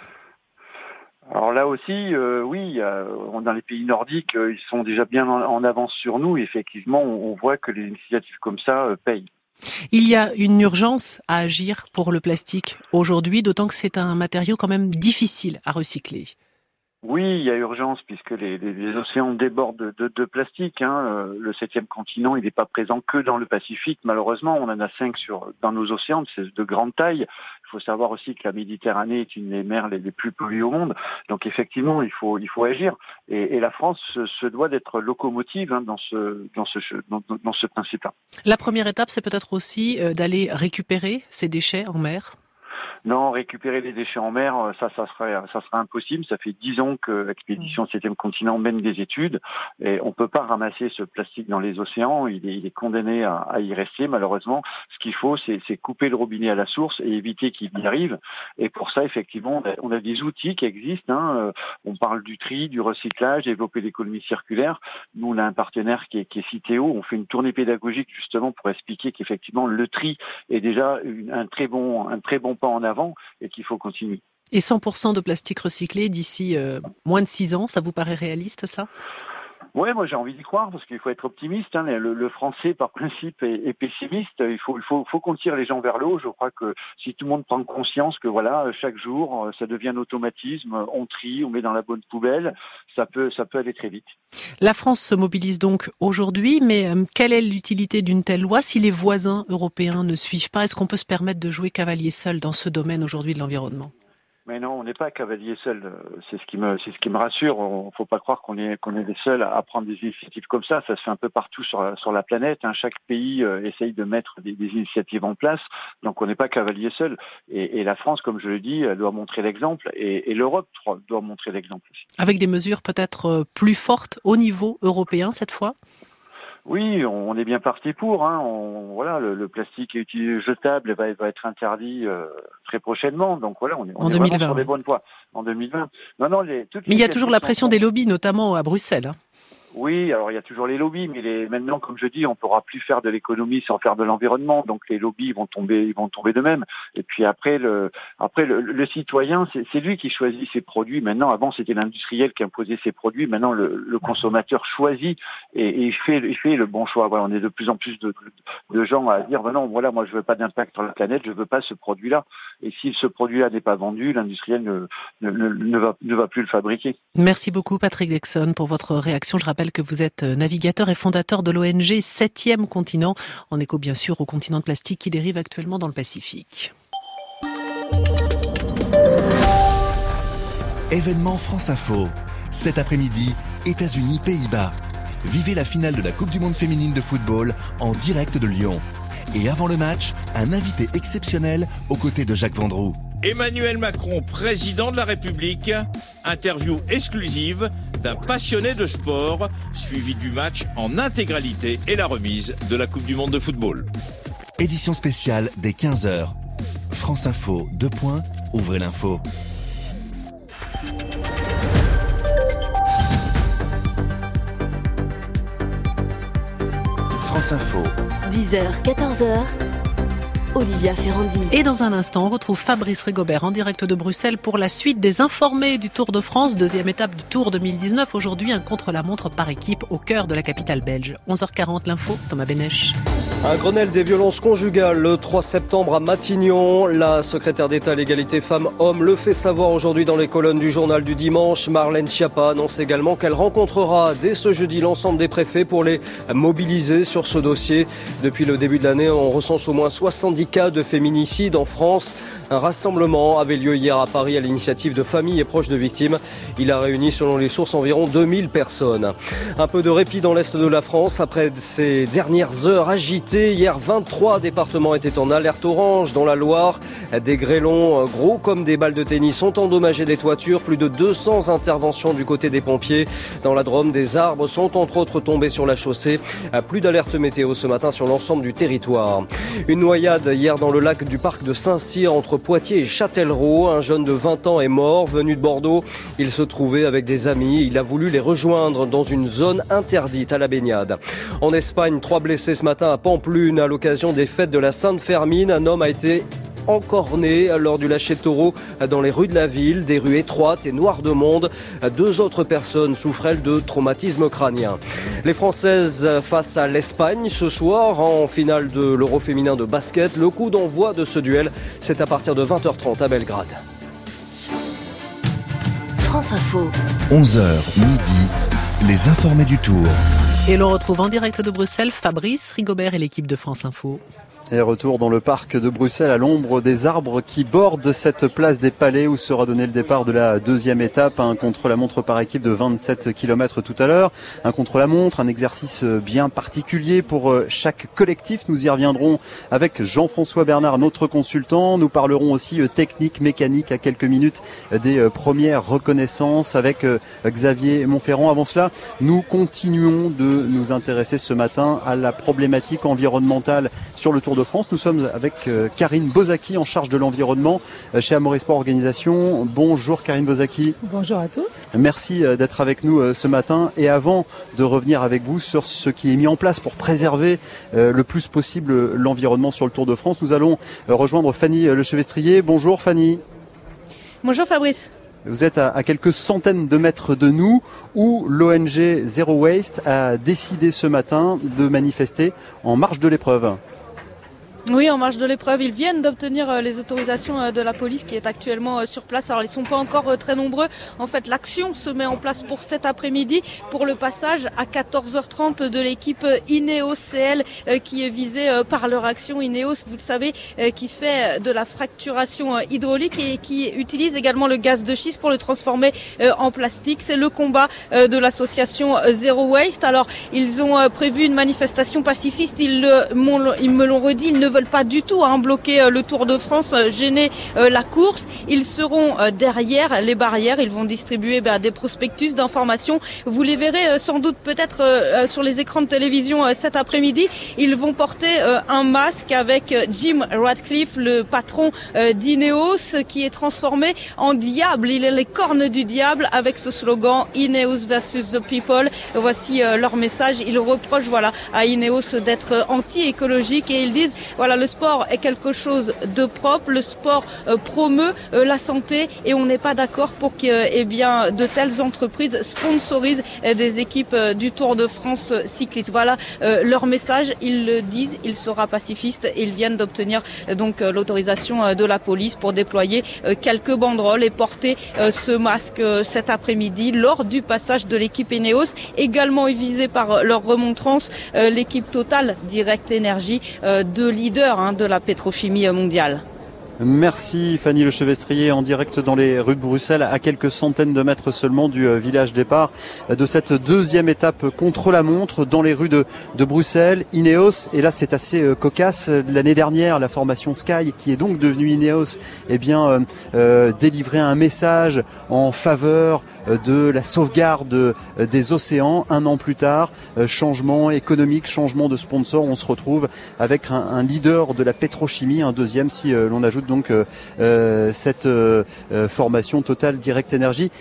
Alors là aussi, euh, oui, dans les pays nordiques, euh, ils sont déjà bien en, avance sur nous. effectivement, on, voit que les initiatives comme ça euh, payent. Il y a une urgence à agir pour le plastique aujourd'hui, d'autant que c'est un matériau quand même difficile à recycler. Oui, il y a urgence puisque les, océans débordent de, plastique. Hein. Euh, le septième continent, il n'est pas présent que dans le Pacifique. Malheureusement, on en a cinq sur dans nos océans, c'est de grande taille. Il faut savoir aussi que la Méditerranée est une des mers les, plus polluées au monde. Donc effectivement, il faut il faut agir. Et, la France se, doit d'être locomotive hein, dans ce dans ce dans ce principe-là. La première étape, c'est peut-être aussi euh, d'aller récupérer ces déchets en mer? Non, récupérer les déchets en mer, euh, ça, ça serait, ça serait impossible. Ça fait dix ans que l'expédition 7 mm. continent mène des études et on peut pas ramasser ce plastique dans les océans. Il est, il est condamné à, à, y rester, malheureusement. Ce qu'il faut, c'est couper le robinet à la source et éviter qu'il y arrive. Et pour ça, effectivement, on a, des outils qui existent. Hein. Euh, on parle du tri, du recyclage, développer l'économie circulaire. Nous, on a un partenaire qui est, qui est Citéo. On fait une tournée pédagogique justement pour expliquer qu'effectivement, le tri est déjà un très bon, un très bon pas en avant et qu'il faut continuer. Et 100% de plastique recyclé d'ici euh, moins de 6 ans, ça vous paraît réaliste ça? Oui, moi j'ai envie d'y croire parce qu'il faut être optimiste. Hein. Le, français, par [LAUGHS] principe, est, pessimiste. Il faut, faut, qu'on tire les gens vers le haut. Je crois que si tout le monde prend conscience que voilà, chaque jour, ça devient un automatisme, on trie, on met dans la bonne poubelle, ça peut, ça peut aller très vite. La France se mobilise donc aujourd'hui, mais euh, quelle est l'utilité d'une telle loi si les voisins européens ne suivent pas? Est-ce qu'on peut se permettre de jouer cavalier seul dans ce domaine aujourd'hui de l'environnement? Mais non, on n'est pas cavalier seul. C'est ce qui me, c'est ce qui me rassure. On faut pas croire qu'on est, qu'on est les seuls à prendre des initiatives comme ça. Ça se fait un peu partout sur, sur la planète. Hein. Chaque pays euh, essaye de mettre des, initiatives en place. Donc on n'est pas cavalier seul. Et, et, la France, comme je le dis, doit montrer l'exemple. Et, et l'Europe doit montrer l'exemple aussi. Avec des mesures peut-être euh, plus fortes au niveau européen cette fois? Oui, on est bien parti pour. Hein. voilà, le, plastique utilisé jetable va, va être interdit euh, très prochainement. Donc voilà, on est, on en est 2020. sur les bonnes voies. En 2020. Non, non, Mais il y a toujours la pression des lobbies, notamment à Bruxelles. Hein. Oui, alors il y a toujours les lobbies, mais maintenant, comme je dis, on ne pourra plus faire de l'économie sans faire de l'environnement, donc les lobbies vont tomber, ils vont tomber de même. Et puis après, le, après le, citoyen, c'est lui qui choisit ses produits. Maintenant, avant c'était l'industriel qui imposait ses produits. Maintenant, le, consommateur choisit et, il fait, le bon choix. Voilà, on est de plus en plus de, gens à dire, ben non, voilà, moi je veux pas d'impact sur la planète, je veux pas ce produit-là. Et si ce produit-là n'est pas vendu, l'industriel ne, va, plus le fabriquer. Merci beaucoup, Patrick Dexon, pour votre réaction. Que vous êtes euh, navigateur et fondateur de l'ONG 7e continent, en écho bien sûr au continent de plastique qui dérive actuellement dans le Pacifique. Événement France Info. Cet après-midi, États-Unis, Pays-Bas. Vivez la finale de la Coupe du Monde féminine de football en direct de Lyon. Et avant le match, un invité exceptionnel aux côtés de Jacques Vendroux. Emmanuel Macron, président de la République, interview exclusive d'un passionné de sport, suivi du match en intégralité et la remise de la Coupe du Monde de football. Édition spéciale dès 15h. France Info, deux points, ouvrez l'info. France Info. 10h, 14h. Olivia Ferrandi. Et dans un instant, on retrouve Fabrice Rigobert en direct de Bruxelles pour la suite des informés du Tour de France, deuxième étape du Tour 2019. Aujourd'hui, un contre-la-montre par équipe au cœur de la capitale belge. 11h40, l'info, Thomas Benech. Un Grenelle des violences conjugales le 3 septembre à Matignon. La secrétaire d'État à l'égalité femmes-hommes le fait savoir aujourd'hui dans les colonnes du journal du dimanche. Marlène Schiappa annonce également qu'elle rencontrera dès ce jeudi l'ensemble des préfets pour les mobiliser sur ce dossier. Depuis le début de l'année, on recense au moins 70 cas de féminicide en France. Un rassemblement avait lieu hier à Paris à l'initiative de familles et proches de victimes. Il a réuni, selon les sources, environ 2000 personnes. Un peu de répit dans l'est de la France après ces dernières heures agitées. Hier, 23 départements étaient en alerte orange dans la Loire. Des grêlons gros comme des balles de tennis ont endommagé des toitures. Plus de 200 interventions du côté des pompiers. Dans la Drôme, des arbres sont entre autres tombés sur la chaussée. Plus d'alerte météo ce matin sur l'ensemble du territoire. Une noyade hier dans le lac du parc de Saint-Cyr entre Poitiers et Châtellerault. Un jeune de 20 ans est mort, venu de Bordeaux. Il se trouvait avec des amis. Il a voulu les rejoindre dans une zone interdite à la baignade. En Espagne, trois blessés ce matin à Pamplune à l'occasion des fêtes de la Sainte-Fermine. Un homme a été encorné lors du lâcher de taureau dans les rues de la ville, des rues étroites et noires de monde. Deux autres personnes souffrent de traumatisme crânien. Les Françaises face à l'Espagne ce soir en finale de l'Euro féminin de basket. Le coup d'envoi de ce duel, c'est à partir de 20h30 à Belgrade. France Info. 11h midi, les informés du tour. Et l'on retrouve en direct de Bruxelles Fabrice Rigobert et l'équipe de France Info. Et retour dans le parc de Bruxelles à l'ombre des arbres qui bordent cette place des Palais où sera donné le départ de la deuxième étape, un contre-la-montre par équipe de 27 km tout à l'heure. Un contre-la-montre, un exercice bien particulier pour chaque collectif. Nous y reviendrons avec Jean-François Bernard, notre consultant. Nous parlerons aussi technique, mécanique à quelques minutes des premières reconnaissances avec Xavier Montferrand. Avant cela, nous continuons de nous intéresser ce matin à la problématique environnementale sur le Tour de France. Nous sommes avec Karine Bozaki en charge de l'environnement chez Sport Organisation. Bonjour Karine Bozaki. Bonjour à tous. Merci d'être avec nous ce matin. Et avant de revenir avec vous sur ce qui est mis en place pour préserver le plus possible l'environnement sur le Tour de France, nous allons rejoindre Fanny Lechevestrier. Bonjour Fanny. Bonjour Fabrice. Vous êtes à, quelques centaines de mètres de nous où l'ONG Zero Waste a décidé ce matin de manifester en marge de l'épreuve. Oui, en marge de l'épreuve, ils viennent d'obtenir les autorisations de la police qui est actuellement sur place. Alors, ils sont pas encore très nombreux. En fait, l'action se met en place pour cet après-midi pour le passage à 14h30 de l'équipe Ineos CL qui est visée par leur action. Ineos, vous le savez, qui fait de la fracturation hydraulique et qui utilise également le gaz de schiste pour le transformer en plastique. C'est le combat de l'association Zero Waste. Alors, ils ont prévu une manifestation pacifiste. Ils, ils me l'ont redit. Veulent pas du tout hein, bloquer le Tour de France, gêner la course. Ils seront derrière les barrières. Ils vont distribuer ben, des prospectus d'informations. Vous les verrez sans doute peut-être sur les écrans de télévision cet après-midi. Ils vont porter un masque avec Jim Radcliffe, le patron d'Ineos, qui est transformé en diable. Il est les cornes du diable avec ce slogan Ineos versus the people. Voici leur message. Ils reprochent voilà, à Ineos d'être anti-écologique et ils disent voilà, le sport est quelque chose de propre, le sport euh, promeut euh, la santé et on n'est pas d'accord pour que eh bien, de telles entreprises sponsorisent euh, des équipes du Tour de France cycliste. Voilà leur message, ils le disent, il sera pacifiste ils viennent d'obtenir donc l'autorisation de la police pour déployer quelques banderoles et porter ce masque cet après-midi lors du passage de l'équipe Eneos, également visée par leur remontrance l'équipe Total Direct Énergie de leader de la pétrochimie mondiale. Merci Fanny Lechevestrier en direct dans les rues de Bruxelles à quelques centaines de mètres seulement du village départ de cette deuxième étape contre la montre dans les rues de, de Bruxelles. Ineos, et là c'est assez cocasse, l'année dernière la formation Sky qui est donc devenue Ineos, eh bien euh, délivrait un message en faveur de la sauvegarde des océans. Un an plus tard, changement économique, changement de sponsor, on se retrouve avec un leader de la pétrochimie, un deuxième si l'on ajoute donc cette formation totale Direct Énergie.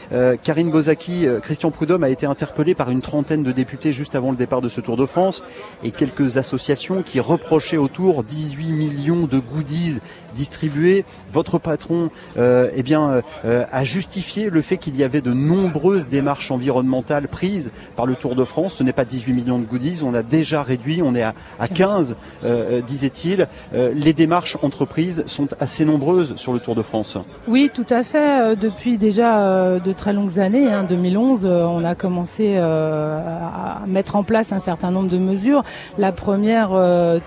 Karine Bozaki, Christian Prudhomme a été interpellé par une trentaine de députés juste avant le départ de ce Tour de France et quelques associations qui reprochaient autour 18 millions de goodies distribués. Votre patron eh bien, a justifié le fait qu'il y avait de nombreuses démarches environnementales prises par le Tour de France. Ce n'est pas 18 millions de goodies, on a déjà réduit, on est à, 15, euh, euh, disait-il. Euh, les démarches entreprises sont assez nombreuses sur le Tour de France. Oui, tout à fait. Depuis déjà de très longues années, hein, 2011, on a commencé à mettre en place un certain nombre de mesures. La première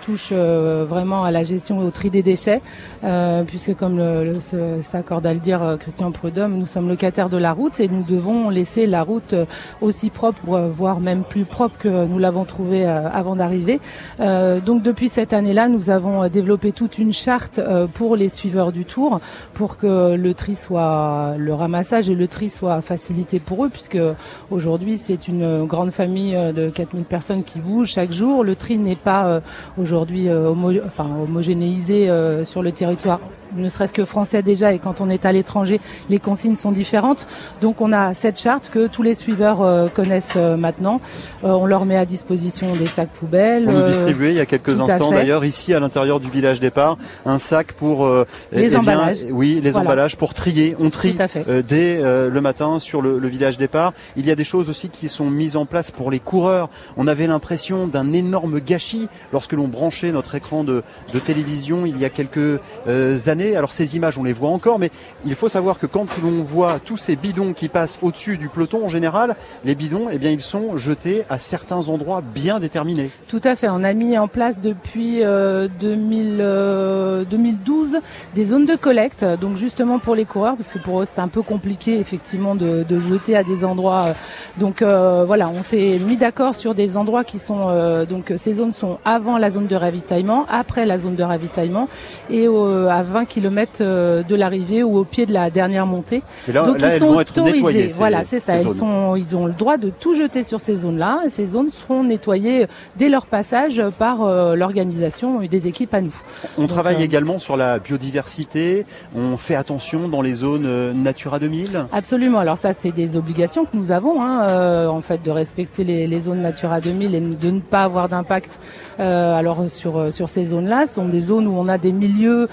touche vraiment à la gestion et au tri des déchets, puisque comme s'accorde à le dire Christian Prudhomme, nous sommes locataires de la route et nous devons laisser la route aussi propre, voire même plus propre que nous l'avons trouvé euh, avant d'arriver. Euh, donc depuis cette année-là, nous avons développé toute une charte euh, pour les suiveurs du Tour, pour que le tri soit, le ramassage et le tri soit facilité pour eux, puisque aujourd'hui c'est une grande famille de 4000 personnes qui bougent chaque jour. Le tri n'est pas aujourd'hui homogénéisé sur le territoire ne serait-ce que français déjà, et quand on est à l'étranger, les consignes sont différentes. Donc on a cette charte que tous les suiveurs euh, connaissent euh, maintenant. Euh, on leur met à disposition des sacs poubelles. On nous distribuait il y a quelques instants d'ailleurs ici à l'intérieur du village départ un sac pour eh, les eh emballages. oui, les emballages pour trier. On trie dès le matin sur le, le village départ. Il y a des choses aussi qui sont mises en place pour les coureurs. On avait l'impression d'un énorme gâchis lorsque l'on branchait notre écran de, de télévision il y a quelques années alors ces images, on les voit encore, mais il faut savoir que quand l'on voit tous ces bidons qui passent au-dessus du peloton, en général, les bidons, eh bien, ils sont jetés à certains endroits bien déterminés. Tout à fait. On a mis en place depuis 2012 euh, euh, des zones de collecte, donc justement pour les coureurs, parce que pour eux c'est un peu compliqué effectivement de, jeter à des endroits. Euh, donc voilà, on s'est mis d'accord sur des endroits qui sont donc ces zones sont avant la zone de ravitaillement, après la zone de ravitaillement et à 20 kilomètres euh, de l'arrivée ou au pied de la dernière montée. Donc ils sont autorisés. voilà, c'est ça. Ils sont, ils ont le droit de tout jeter sur ces zones-là. Ces zones seront nettoyées dès leur passage par euh, l'organisation et des équipes à nous. On travaille euh, également sur la biodiversité. On fait attention dans les zones Natura 2000. Absolument. Alors ça, c'est des obligations que nous avons, hein, en fait, de respecter les, les, zones Natura 2000 et de ne pas avoir d'impact. alors sur sur ces zones-là, ce sont des zones où on a des milieux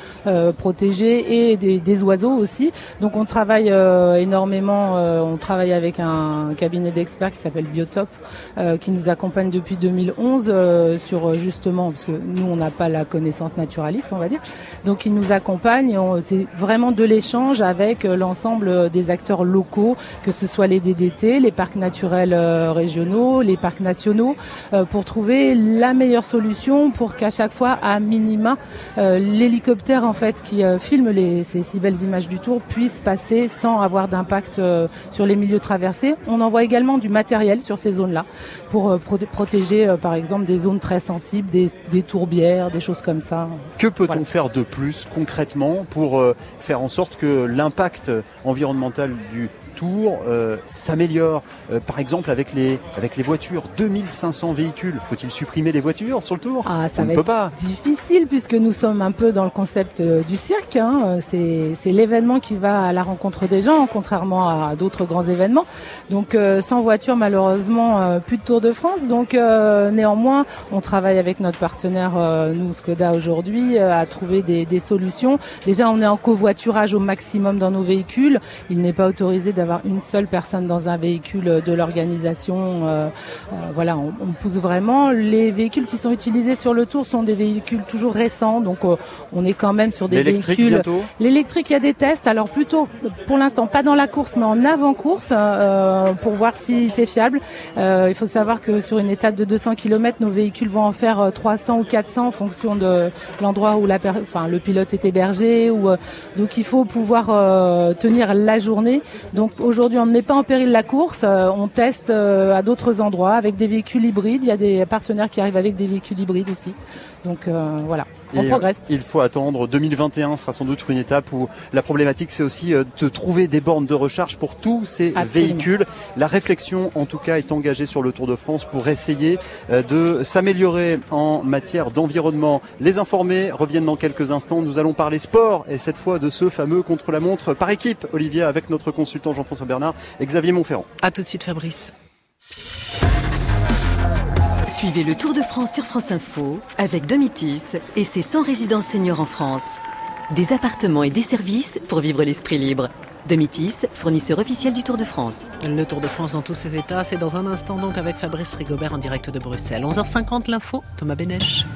protégés et des, oiseaux aussi. Donc on travaille euh, énormément, euh, on travaille avec un cabinet d'experts qui s'appelle Biotop, euh, qui nous accompagne depuis 2011 sur justement, parce que nous on n'a pas la connaissance naturaliste, on va dire. Donc ils nous accompagnent c'est vraiment de l'échange avec l'ensemble des acteurs locaux, que ce soit les DDT, les parcs naturels régionaux, les parcs nationaux, pour trouver la meilleure solution pour qu'à chaque fois, à minima, l'hélicoptère en fait qui euh, filment les, ces si belles images du tour puissent passer sans avoir d'impact euh, sur les milieux traversés. On envoie également du matériel sur ces zones-là pour euh, protéger par exemple des zones très sensibles, des, des tourbières, des choses comme ça. Que peut-on faire de plus concrètement pour faire en sorte que l'impact environnemental du euh, s'améliore. Euh, par exemple, avec les, avec les voitures, 2500 véhicules. Faut-il supprimer les voitures sur le tour? Ah, Ça ne peut pas. difficile puisque nous sommes un peu dans le concept euh, du cirque. Hein. C'est l'événement qui va à la rencontre des gens, contrairement à d'autres grands événements. Donc sans voiture, malheureusement, plus de Tour de France. Donc néanmoins, on travaille avec notre partenaire, nous, Skoda, aujourd'hui, à trouver des, des solutions. Déjà, on est en covoiturage au maximum dans nos véhicules. Il n'est pas autorisé d'avoir une seule personne dans un véhicule de l'organisation. Euh, euh, voilà, on, pousse vraiment. Les véhicules qui sont utilisés sur le tour sont des véhicules toujours récents, donc euh, on est quand même sur des véhicules. L'électrique, il y a des tests. Alors plutôt, pour l'instant, pas dans la course, mais en avant-course pour voir si c'est fiable. il faut savoir que sur une étape de 200 km, nos véhicules vont en faire 300 ou 400 en fonction de l'endroit où la, enfin, le pilote est hébergé. Ou, donc il faut pouvoir tenir la journée. Donc aujourd'hui, on ne met pas en péril la course. Euh, on teste euh, à d'autres endroits avec des véhicules hybrides. Il y a des partenaires qui arrivent avec des véhicules hybrides aussi. Donc euh, voilà. On progresse. Il faut attendre. 2021 sera sans doute une étape où la problématique, c'est aussi de trouver des bornes de recharge pour tous ces véhicules. La réflexion, en tout cas, est engagée sur le Tour de France pour essayer de s'améliorer en matière d'environnement. Les informés reviennent dans quelques instants. Nous allons parler sport et cette fois de ce fameux contre-la-montre par équipe, Olivier, avec notre consultant Jean-François Bernard et Xavier Montferrand. A tout de suite, Fabrice. Suivez le Tour de France sur France Info avec Domitis et ses 100 résidences seniors en France. Des appartements et des services pour vivre l'esprit libre. Domitis, fournisseur officiel du Tour de France. Le Tour de France dans tous ses états, c'est dans un instant donc avec Fabrice Rigobert en direct de Bruxelles. 11h50 l'info, Thomas Benech.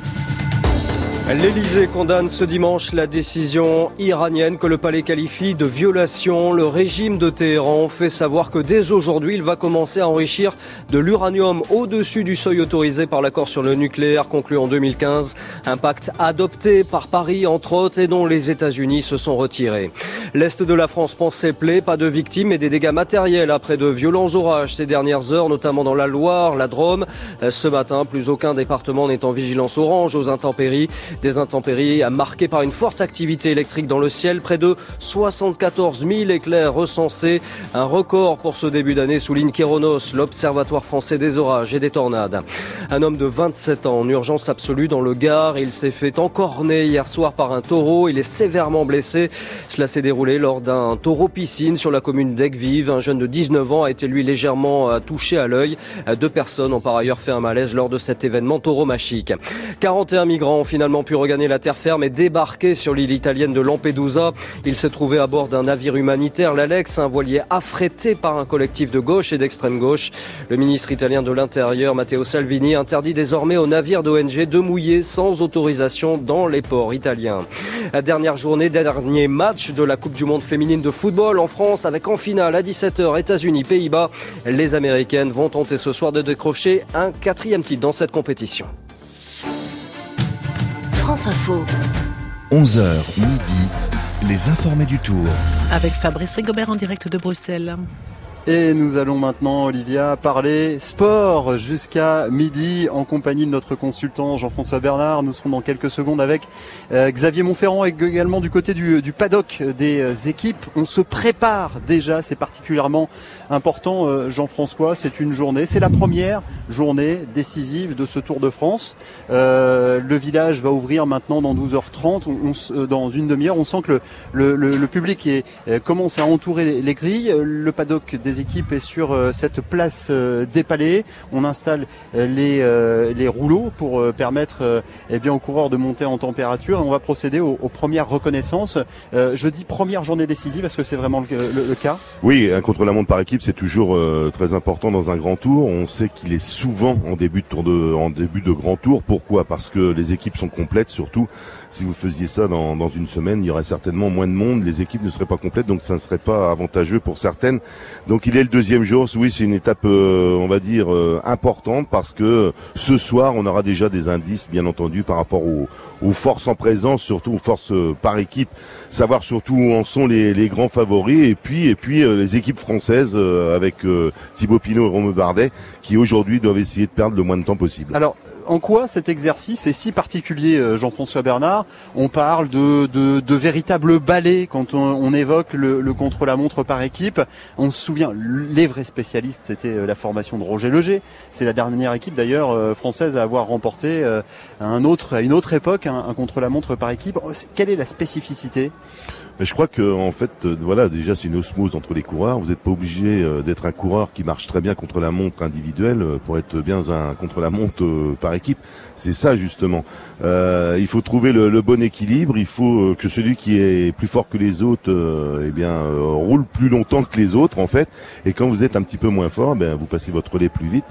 L'Elysée condamne ce dimanche la décision iranienne que le palais qualifie de violation. Le régime de Téhéran fait savoir que dès aujourd'hui, il va commencer à enrichir de l'uranium au-dessus du seuil autorisé par l'accord sur le nucléaire conclu en 2015. Un pacte adopté par Paris, entre autres, et dont les États-Unis se sont retirés. L'Est de la France pense ses plaies, pas de victimes et des dégâts matériels après de violents orages ces dernières heures, notamment dans la Loire, la Drôme. Ce matin, plus aucun département n'est en vigilance orange aux intempéries. Des intempéries marquées par une forte activité électrique dans le ciel. Près de 74 000 éclairs recensés. Un record pour ce début d'année, souligne Kéronos, l'Observatoire français des orages et des tornades. Un homme de 27 ans en urgence absolue dans le Gard. Il s'est fait encorner hier soir par un taureau. Il est sévèrement blessé. Cela s'est déroulé lors d'un taureau piscine sur la commune d'Aigues-Vives. Un jeune de 19 ans a été lui légèrement euh, touché à l'œil. Deux personnes ont par ailleurs fait un malaise lors de cet événement tauromachique. 41 migrants ont finalement pu regagner la terre ferme et débarquer sur l'île italienne de Lampedusa. Il s'est trouvé à bord d'un navire humanitaire, l'Alex, un voilier affrété par un collectif de gauche et d'extrême gauche. Le ministre italien de l'Intérieur, Matteo Salvini, interdit désormais aux navires d'ONG de mouiller sans autorisation dans les ports italiens. La dernière journée, dernier match de la Coupe du Monde féminine de football en France avec en finale à 17h États-Unis, Pays-Bas. Les Américaines vont tenter ce soir de décrocher un quatrième titre dans cette compétition. France Info. 11h midi, les informés du tour. Avec Fabrice Rigobert en direct de Bruxelles. Et nous allons maintenant, Olivia, parler sport jusqu'à midi en compagnie de notre consultant Jean-François Bernard. Nous serons dans quelques secondes avec euh, Xavier Montferrand et également du côté du, paddock des euh, équipes. On se prépare déjà, c'est particulièrement important, euh, Jean-François. C'est une journée, c'est la première journée décisive de ce Tour de France. le village va ouvrir maintenant dans 12h30, on, dans une demi-heure. On sent que le, public commence à entourer les, les grilles. Le paddock des équipes est sur euh, cette place euh, des. On installe euh, les, les rouleaux pour permettre eh bien, aux coureurs de monter en température. on va procéder aux, premières reconnaissances. je dis première journée décisive, est-ce que c'est vraiment le, cas Oui, un contre-la-montre par équipe, c'est toujours très important dans un grand tour. On sait qu'il est souvent en début de, en début de grand tour. Pourquoi? Parce que les équipes sont complètes, surtout si vous faisiez ça dans, dans, une semaine, il y aurait certainement moins de monde, les équipes ne seraient pas complètes, donc ça ne serait pas avantageux pour certaines. Donc il est le deuxième jour, oui c'est une étape, euh, on va dire, euh, importante, parce que ce soir, on aura déjà des indices, bien entendu, par rapport aux, aux forces en présence, surtout aux forces euh, par équipe, savoir surtout où en sont les, les grands favoris, et puis, et puis les équipes françaises avec Thibaut Pinot et Romain Bardet, qui aujourd'hui doivent essayer de perdre le moins de temps possible. Alors, en quoi cet exercice est si particulier, euh, Jean-François Bernard? On parle de, de, véritables balais quand on, évoque le, contre-la-montre par équipe. On se souvient, les vrais spécialistes, c'était euh, la formation de Roger Leger. C'est la dernière équipe d'ailleurs euh, française à avoir remporté un autre, à une autre époque un, un contre-la-montre par équipe. Quelle est la spécificité? Mais je crois que en fait, euh, voilà, déjà c'est une osmose entre les coureurs. Vous n'êtes pas obligé euh, d'être un coureur qui marche très bien contre la montre individuelle euh, pour être bien un contre la montre par équipe. C'est ça justement. Euh, il faut trouver le, le, bon équilibre. Il faut que celui qui est plus fort que les autres, eh bien, roule plus longtemps que les autres en fait. Et quand vous êtes un petit peu moins fort, ben vous passez votre relais plus vite.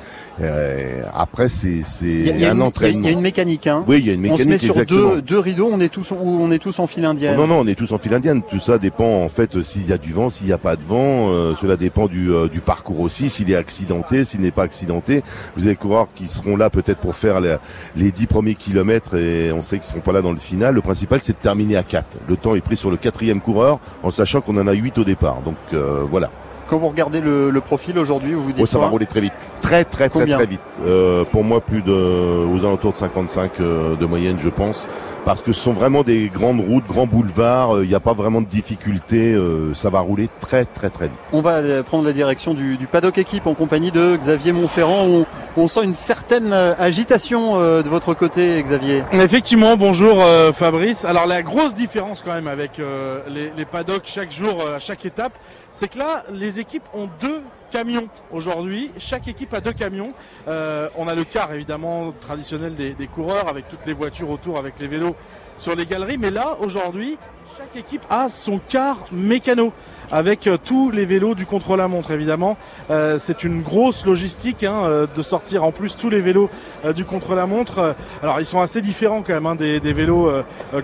après, c'est c'est un entraînement. Il y a une mécanique, hein. Oui, il y a une mécanique. On se met sur deux, deux rideaux. On est tous on est tous en file indienne. non, non, on est tous en file indienne tout ça dépend en fait s'il y a du vent, s'il n'y a pas de vent. Euh, cela dépend du, euh, du parcours aussi, s'il est accidenté, s'il n'est pas accidenté. Vous avez coureurs qui seront là peut-être pour faire les, les 10 premiers kilomètres et on sait qu'ils seront pas là dans le final. Le principal c'est de terminer à 4. Le temps est pris sur le quatrième coureur en sachant qu'on en a 8 au départ. Donc euh, voilà. Quand vous regardez le, le profil aujourd'hui, vous vous dites Oh, ça va rouler très vite. Très très très Combien très vite. Euh, pour moi, plus de aux alentours de 55 euh, de moyenne, je pense. Parce que ce sont vraiment des grandes routes, grands boulevards. Il n'y a pas vraiment de difficultés. euh, ça va rouler très très très vite. On va prendre la direction du, du paddock équipe en compagnie de Xavier Montferrand. On, on sent une certaine euh, agitation euh, de votre côté, Xavier. Effectivement, bonjour euh, Fabrice. Alors la grosse différence quand même avec euh, les, les paddocks chaque jour, euh, à chaque étape, c'est que là, les équipes ont deux camions aujourd'hui. Chaque équipe a deux camions. Euh, on a le car évidemment traditionnel des, des coureurs avec toutes les voitures autour, avec les vélos sur les galeries. Mais là, aujourd'hui, chaque équipe a son car mécano avec euh, tous les vélos du contre-la-montre évidemment. Euh, c'est une grosse logistique hein, euh, de sortir en plus tous les vélos du contre-la-montre. Alors ils sont assez différents quand même hein, des, vélos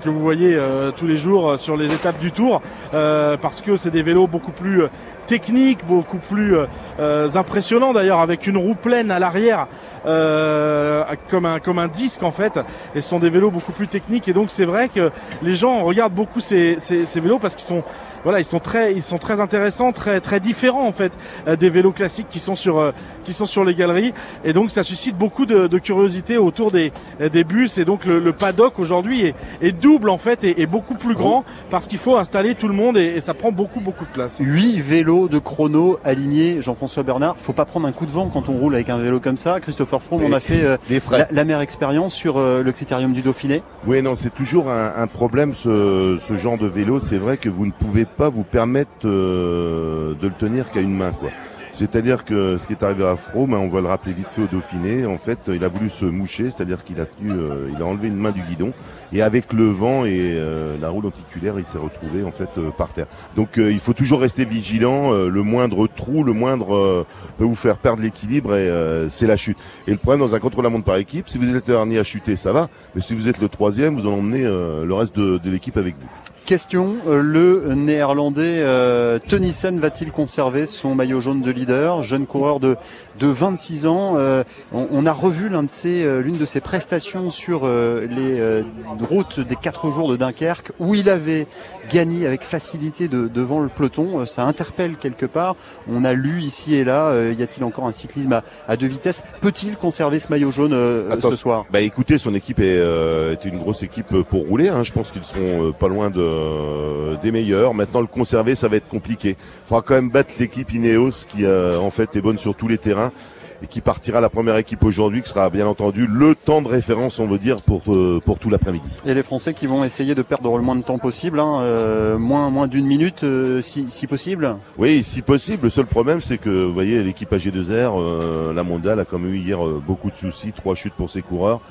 que vous voyez tous les jours sur les étapes du Tour parce que c'est des vélos beaucoup plus techniques, beaucoup plus euh, euh, impressionnants d'ailleurs avec une roue pleine à l'arrière euh, comme un disque en fait. Et ce sont des vélos beaucoup plus techniques. Et donc c'est vrai que les gens regardent beaucoup ces vélos parce qu'ils sont voilà, ils sont très, ils sont très intéressants, très, très différents en fait euh, des vélos classiques qui sont sur, euh, qui sont sur les galeries, et donc ça suscite beaucoup de, de curiosité autour des, des bus, et donc le, le paddock aujourd'hui est, est double en fait et, et beaucoup plus grand parce qu'il faut installer tout le monde et, et ça prend beaucoup, beaucoup de place. 8 vélos de chrono alignés, Jean-François Bernard. Faut pas prendre un coup de vent quand on roule avec un vélo comme ça. Christopher Froome, on a fait euh, Des la, la meilleure expérience sur euh, le critérium du Dauphiné. Oui, non, c'est toujours un, un problème ce, ce genre de vélo. C'est vrai que vous ne pouvez pas vous permettre euh, de le tenir qu'à une main, quoi. C'est-à-dire que ce qui est arrivé à Froome, hein, on va le rappeler vite fait au Dauphiné, en fait, il a voulu se moucher, c'est-à-dire qu'il a tenu, euh, il a enlevé une main du guidon, et avec le vent et euh, la roue lenticulaire, il s'est retrouvé en fait par terre. Donc il faut toujours rester vigilant. le moindre trou, le moindre peut vous faire perdre l'équilibre et c'est la chute. Et le problème dans un contre-la-montre par équipe, si vous êtes le dernier à chuter, ça va, mais si vous êtes le troisième, vous en emmenez le reste de l'équipe avec vous. Question, euh, le néerlandais euh, va-t-il conserver son maillot jaune de leader Jeune coureur de, de 26 ans. euh, on, on a revu l'un de ses, euh, l'une de ses prestations sur euh, les euh, routes des 4 jours de Dunkerque où il avait gagné avec facilité de- devant le peloton. Ça interpelle quelque part. On a lu ici et là, euh, y a-t-il encore un cyclisme à, à deux vitesses? Peut-il conserver ce maillot jaune euh, Attends, ce soir? Bah écoutez, son équipe est, euh, est une grosse équipe pour rouler. hein. Je pense qu'ils seront pas loin de, des meilleurs. Maintenant, le conserver, ça va être compliqué. Il faudra quand même battre l'équipe Ineos qui euh, en fait est bonne sur tous les terrains et qui partira la première équipe aujourd'hui, qui sera bien entendu le temps de référence, on veut dire, pour euh, pour tout l'après-midi. Et les Français qui vont essayer de perdre le moins de temps possible, hein, euh, moins moins d'une minute euh, si, si possible. Oui, si possible. Le seul problème, c'est que vous voyez l'équipe AG2R, euh, la mondiale a quand même eu hier beaucoup de soucis, trois chutes pour ses coureurs.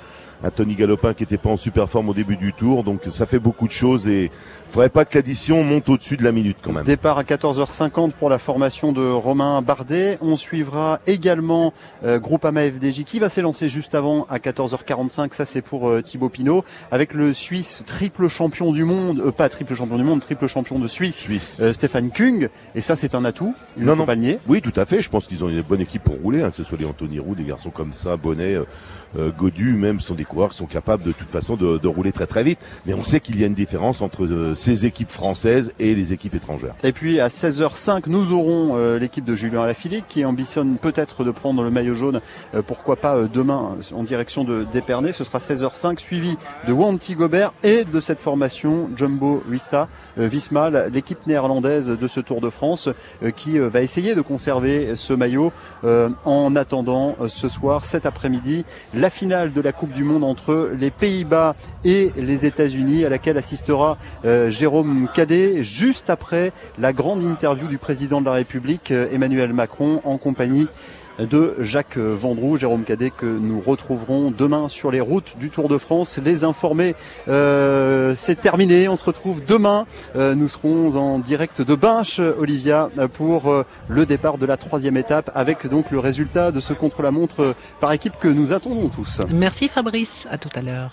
Un Tony Galopin qui était pas en super forme au début du tour, donc ça fait beaucoup de choses et faudrait pas que l'addition monte au-dessus de la minute quand même. Départ à 14h50 pour la formation de Romain Bardet. On suivra également euh, Groupama FDJ qui va s'élancer juste avant à 14h45. Ça c'est pour euh, Thibaut Pinot avec le Suisse triple champion du monde, euh, pas triple champion du monde, triple champion de Suisse, euh, Stéphane Kung. Et ça c'est un atout. Il ne faut pas le nier. Oui, tout à fait. Je pense qu'ils ont une bonne équipe pour rouler, hein, que ce soit les Anthony Roux, des garçons comme ça, Bonnet, Godu, même sont des qui sont capables de toute façon de, rouler très très vite. Mais on sait qu'il y a une différence entre euh, ces équipes françaises et les équipes étrangères. Et puis à 16h05, nous aurons euh, l'équipe de Julien Alaphilippe qui ambitionne peut-être de prendre le maillot jaune, euh, pourquoi pas demain en direction de d'Épernay. Ce sera 16h05, suivi de Wanty Gobert et de cette formation Jumbo Vista, Visma, l'équipe néerlandaise de ce Tour de France, qui va essayer de conserver ce maillot en attendant ce soir, cet après-midi, la finale de la Coupe du Monde entre les Pays-Bas et les États-Unis, à laquelle assistera euh, Jérôme Cadet, juste après la grande interview du président de la République, euh, Emmanuel Macron, en compagnie de Jacques Vendroux, Jérôme Cadet, que nous retrouverons demain sur les routes du Tour de France. Les informés, euh, c'est terminé. On se retrouve demain. Euh, nous serons en direct de Binche, Olivia, pour euh, le départ de la troisième étape, avec donc le résultat de ce contre-la-montre par équipe que nous attendons tous. Merci Fabrice, à tout à l'heure.